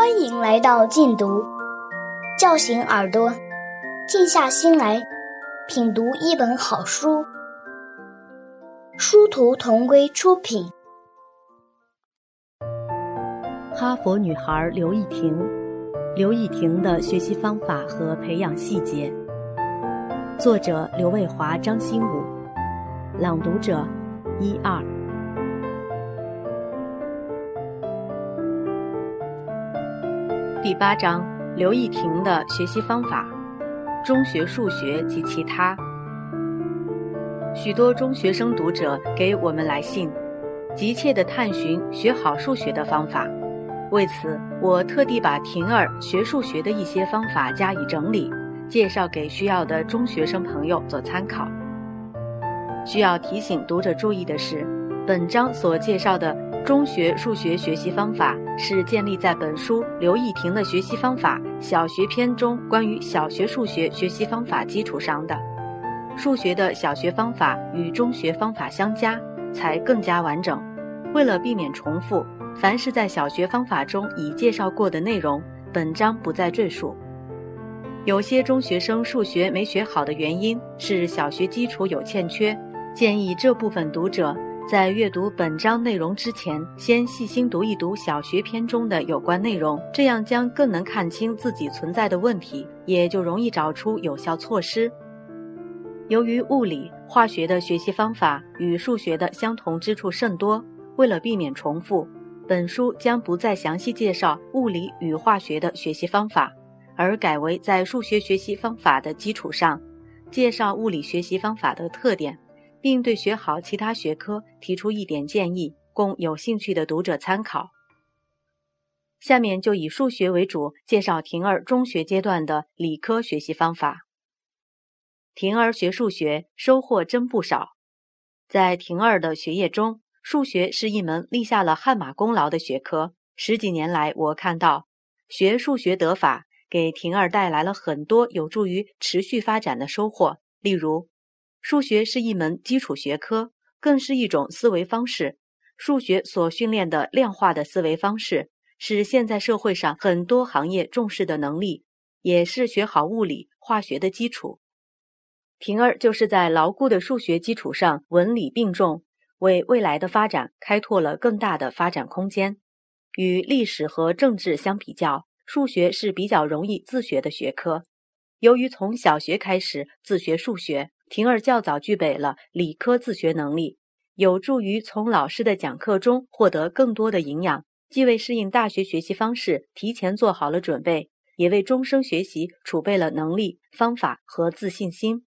欢迎来到静读，叫醒耳朵，静下心来品读一本好书。殊途同归出品。哈佛女孩刘亦婷，刘亦婷的学习方法和培养细节。作者刘卫华、张新武，朗读者一二。第八章：刘亦婷的学习方法，中学数学及其他。许多中学生读者给我们来信，急切地探寻学好数学的方法。为此，我特地把婷儿学数学的一些方法加以整理，介绍给需要的中学生朋友做参考。需要提醒读者注意的是，本章所介绍的。中学数学学习方法是建立在本书刘亦婷的学习方法小学篇中关于小学数学学习方法基础上的。数学的小学方法与中学方法相加，才更加完整。为了避免重复，凡是在小学方法中已介绍过的内容，本章不再赘述。有些中学生数学没学好的原因是小学基础有欠缺，建议这部分读者。在阅读本章内容之前，先细心读一读小学篇中的有关内容，这样将更能看清自己存在的问题，也就容易找出有效措施。由于物理、化学的学习方法与数学的相同之处甚多，为了避免重复，本书将不再详细介绍物理与化学的学习方法，而改为在数学学习方法的基础上，介绍物理学习方法的特点。并对学好其他学科提出一点建议，供有兴趣的读者参考。下面就以数学为主，介绍婷儿中学阶段的理科学习方法。婷儿学数学收获真不少。在婷儿的学业中，数学是一门立下了汗马功劳的学科。十几年来，我看到学数学得法，给婷儿带来了很多有助于持续发展的收获，例如。数学是一门基础学科，更是一种思维方式。数学所训练的量化的思维方式，是现在社会上很多行业重视的能力，也是学好物理、化学的基础。婷儿就是在牢固的数学基础上，文理并重，为未来的发展开拓了更大的发展空间。与历史和政治相比较，数学是比较容易自学的学科。由于从小学开始自学数学。婷儿较早具备了理科自学能力，有助于从老师的讲课中获得更多的营养，既为适应大学学习方式提前做好了准备，也为终生学习储备了能力、方法和自信心。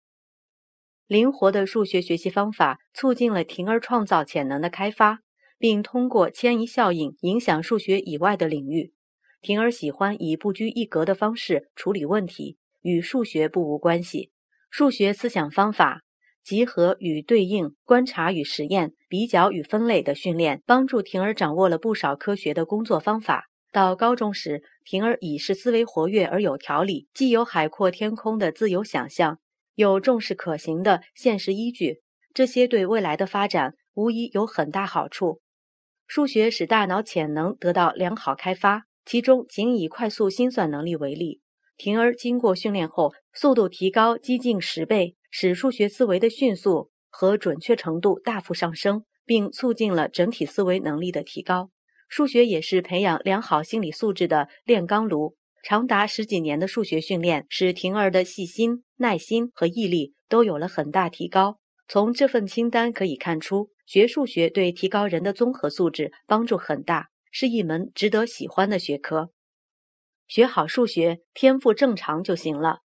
灵活的数学学习方法促进了婷儿创造潜能的开发，并通过迁移效应影响数学以外的领域。婷儿喜欢以不拘一格的方式处理问题，与数学不无关系。数学思想方法、集合与对应、观察与实验、比较与分类的训练，帮助婷儿掌握了不少科学的工作方法。到高中时，婷儿已是思维活跃而有条理，既有海阔天空的自由想象，又重视可行的现实依据，这些对未来的发展无疑有很大好处。数学使大脑潜能得到良好开发，其中仅以快速心算能力为例。婷儿经过训练后，速度提高接近十倍，使数学思维的迅速和准确程度大幅上升，并促进了整体思维能力的提高。数学也是培养良好心理素质的炼钢炉。长达十几年的数学训练，使婷儿的细心、耐心和毅力都有了很大提高。从这份清单可以看出，学数学对提高人的综合素质帮助很大，是一门值得喜欢的学科。学好数学，天赋正常就行了。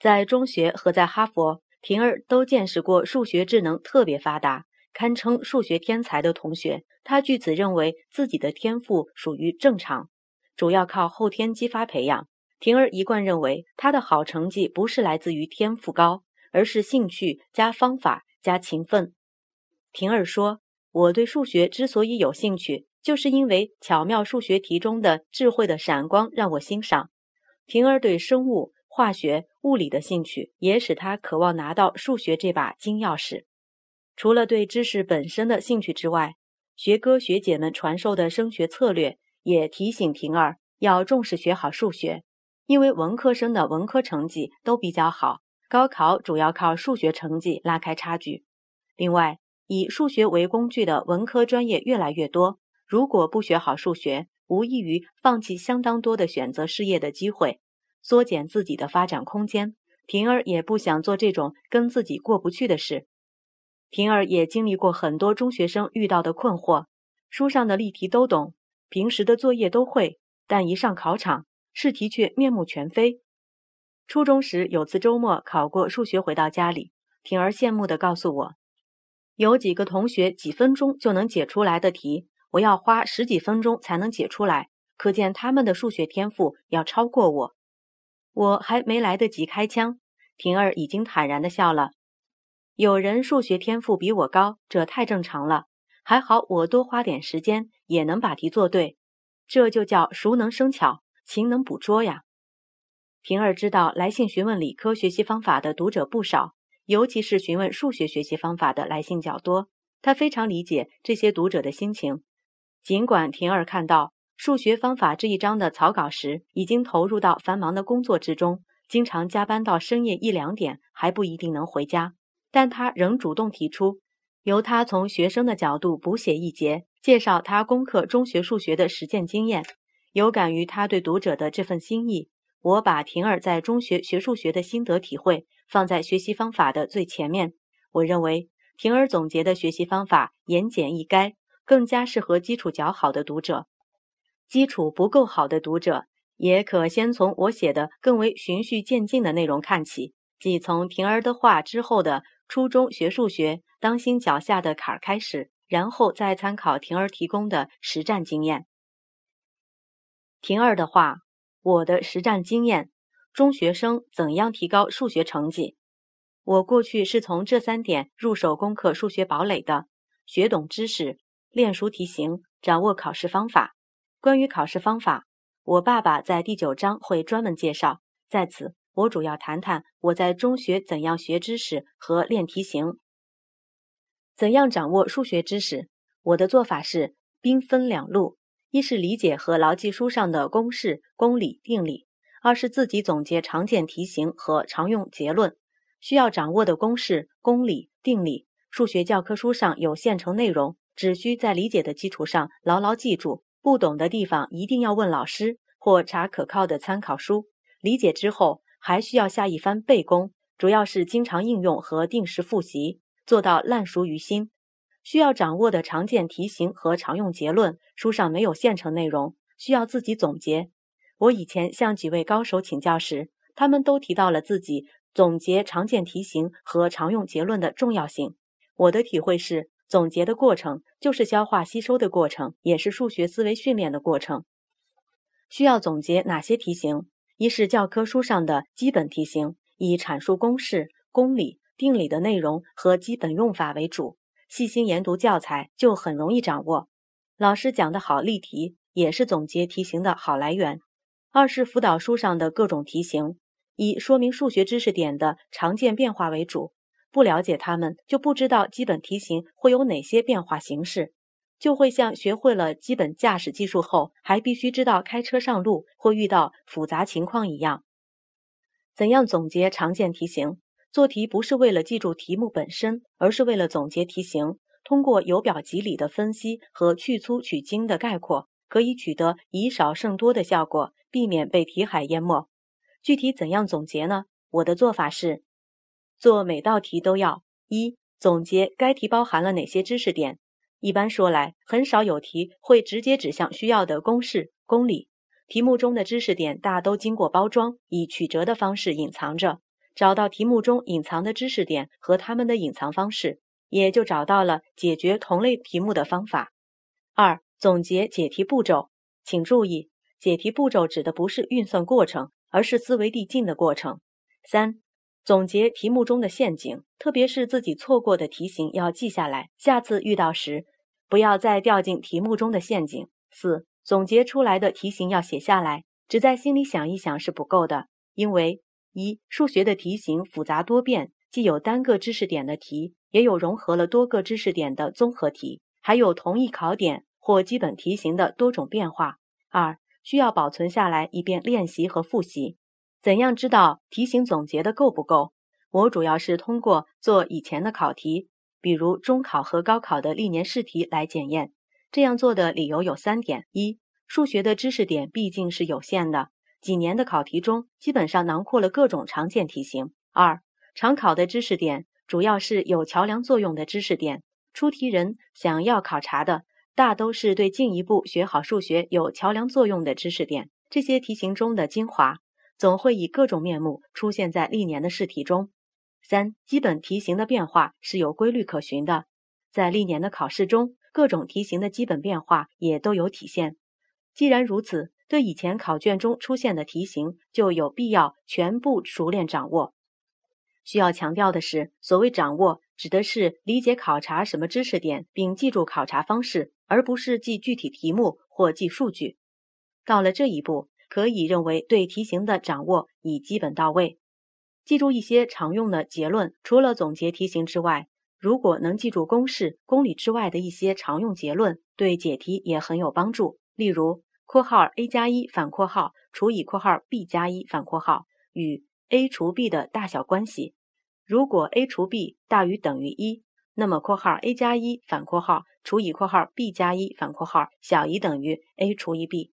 在中学和在哈佛，婷儿都见识过数学智能特别发达、堪称数学天才的同学。他据此认为自己的天赋属于正常，主要靠后天激发培养。婷儿一贯认为，他的好成绩不是来自于天赋高，而是兴趣加方法加勤奋。婷儿说：“我对数学之所以有兴趣。”就是因为巧妙数学题中的智慧的闪光让我欣赏。婷儿对生物、化学、物理的兴趣，也使他渴望拿到数学这把金钥匙。除了对知识本身的兴趣之外，学哥学姐们传授的升学策略，也提醒婷儿要重视学好数学，因为文科生的文科成绩都比较好，高考主要靠数学成绩拉开差距。另外，以数学为工具的文科专业越来越多，如果不学好数学，无异于放弃相当多的选择事业的机会，缩减自己的发展空间。平儿也不想做这种跟自己过不去的事。平儿也经历过很多中学生遇到的困惑，书上的例题都懂，平时的作业都会，但一上考场，试题却面目全非。初中时有次周末考过数学，回到家里，平儿羡慕地告诉我，有几个同学几分钟就能解出来的题，我要花十几分钟才能解出来，可见他们的数学天赋要超过我。我还没来得及开腔，婷儿已经坦然地笑了。有人数学天赋比我高，这太正常了。还好我多花点时间也能把题做对，这就叫熟能生巧，勤能补拙呀。婷儿知道来信询问理科学习方法的读者不少，尤其是询问数学学习方法的来信较多。她非常理解这些读者的心情。尽管婷儿看到数学方法这一章的草稿时，已经投入到繁忙的工作之中，经常加班到深夜一两点，还不一定能回家。但他仍主动提出，由他从学生的角度补写一节，介绍他攻克中学数学的实践经验。有感于他对读者的这份心意，我把婷儿在中学学数学的心得体会放在学习方法的最前面。我认为婷儿总结的学习方法言简意赅，更加适合基础较好的读者。基础不够好的读者，也可先从我写的更为循序渐进的内容看起，即从婷儿的话之后的。初中学数学，当心脚下的坎儿开始，然后再参考婷儿提供的实战经验。婷儿的话，我的实战经验，中学生怎样提高数学成绩？我过去是从这三点入手攻克数学堡垒的：学懂知识，练熟题型，掌握考试方法。关于考试方法，我爸爸在第九章会专门介绍，在此。我主要谈谈我在中学怎样学知识和练题型，怎样掌握数学知识。我的做法是兵分两路：一是理解和牢记书上的公式、公理、定理；二是自己总结常见题型和常用结论。需要掌握的公式、公理、定理，数学教科书上有现成内容，只需在理解的基础上牢牢记住。不懂的地方一定要问老师或查可靠的参考书。理解之后。还需要下一番背功，主要是经常应用和定时复习，做到烂熟于心。需要掌握的常见题型和常用结论，书上没有现成内容，需要自己总结。我以前向几位高手请教时，他们都提到了自己总结常见题型和常用结论的重要性。我的体会是，总结的过程就是消化吸收的过程，也是数学思维训练的过程。需要总结哪些题型？一是教科书上的基本题型，以阐述公式、公理、定理的内容和基本用法为主，细心研读教材就很容易掌握。老师讲的好例题也是总结题型的好来源。二是辅导书上的各种题型，以说明数学知识点的常见变化为主，不了解它们就不知道基本题型会有哪些变化形式。就会像学会了基本驾驶技术后，还必须知道开车上路或遇到复杂情况一样。怎样总结常见题型？做题不是为了记住题目本身，而是为了总结题型。通过由表及里的分析和去粗取精的概括，可以取得以少胜多的效果，避免被题海淹没。具体怎样总结呢？我的做法是：做每道题都要一总结该题包含了哪些知识点。一般说来，很少有题会直接指向需要的公式、公理。题目中的知识点大都经过包装，以曲折的方式隐藏着。找到题目中隐藏的知识点和它们的隐藏方式，也就找到了解决同类题目的方法。二、总结解题步骤。请注意，解题步骤指的不是运算过程，而是思维递进的过程。三。总结题目中的陷阱，特别是自己错过的题型要记下来，下次遇到时不要再掉进题目中的陷阱。四、总结出来的题型要写下来，只在心里想一想是不够的，因为一数学的题型复杂多变，既有单个知识点的题，也有融合了多个知识点的综合题，还有同一考点或基本题型的多种变化。二需要保存下来，以便练习和复习。怎样知道题型总结的够不够？我主要是通过做以前的考题，比如中考和高考的历年试题来检验。这样做的理由有三点：一、数学的知识点毕竟是有限的，几年的考题中基本上囊括了各种常见题型；二、常考的知识点主要是有桥梁作用的知识点，出题人想要考察的大都是对进一步学好数学有桥梁作用的知识点。这些题型中的精华总会以各种面目出现在历年的试题中。三、基本题型的变化是有规律可循的，在历年的考试中。各种题型的基本变化也都有体现。既然如此，对以前考卷中出现的题型就有必要全部熟练掌握。需要强调的是，所谓掌握，指的是理解考察什么知识点，并记住考察方式，而不是记具体题目或记数据。到了这一步，可以认为对题型的掌握已基本到位。记住一些常用的结论，除了总结题型之外。如果能记住公式、公理之外的一些常用结论，对解题也很有帮助。例如，括号 a 加一反括号除以括号 b 加一反括号与 a 除 b 的大小关系。如果 a 除 b 大于等于一，那么括号 a 加一反括号除以括号 b 加一反括号小于等于 a 除以 b。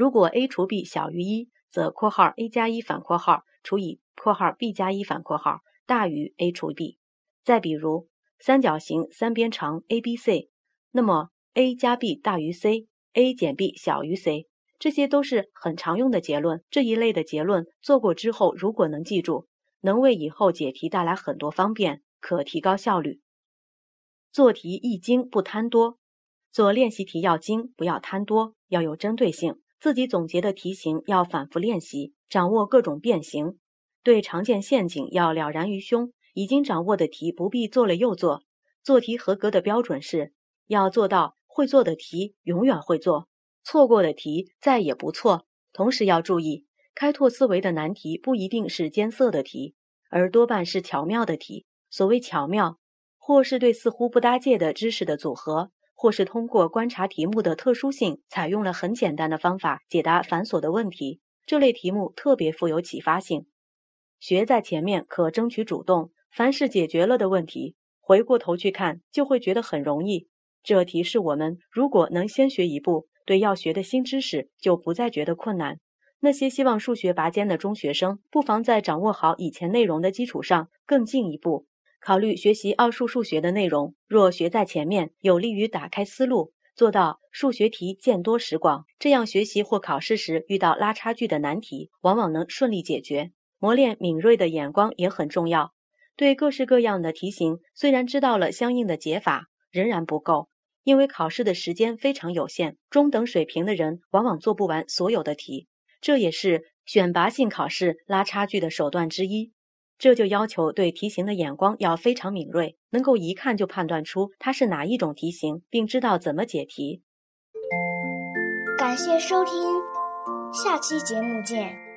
如果 a 除 b 小于一，则括号 a 加一反括号除以括号 b 加一反括号大于 a 除 b。再比如，三角形三边长 ABC，那么 a 加 b 大于 c，a 减 b 小于 c，这些都是很常用的结论。这一类的结论做过之后，如果能记住，能为以后解题带来很多方便，可提高效率。做题易精不贪多，做练习题要精，不要贪多，要有针对性。自己总结的题型要反复练习，掌握各种变形，对常见陷阱要了然于胸。已经掌握的题不必做了又做。做题合格的标准是要做到会做的题永远会做，错过的题再也不错。同时要注意，开拓思维的难题不一定是艰涩的题，而多半是巧妙的题。所谓巧妙，或是对似乎不搭界的知识的组合，或是通过观察题目的特殊性，采用了很简单的方法解答繁琐的问题。这类题目特别富有启发性。学在前面可争取主动。凡是解决了的问题，回过头去看，就会觉得很容易。这提示我们，如果能先学一步，对要学的新知识就不再觉得困难。那些希望数学拔尖的中学生，不妨在掌握好以前内容的基础上，更进一步考虑学习奥数数学的内容。若学在前面，有利于打开思路，做到数学题见多识广。这样学习或考试时遇到拉差距的难题，往往能顺利解决。磨练敏锐的眼光也很重要。对各式各样的题型，虽然知道了相应的解法，仍然不够，因为考试的时间非常有限。中等水平的人往往做不完所有的题，这也是选拔性考试拉差距的手段之一。这就要求对题型的眼光要非常敏锐，能够一看就判断出它是哪一种题型，并知道怎么解题。感谢收听，下期节目见。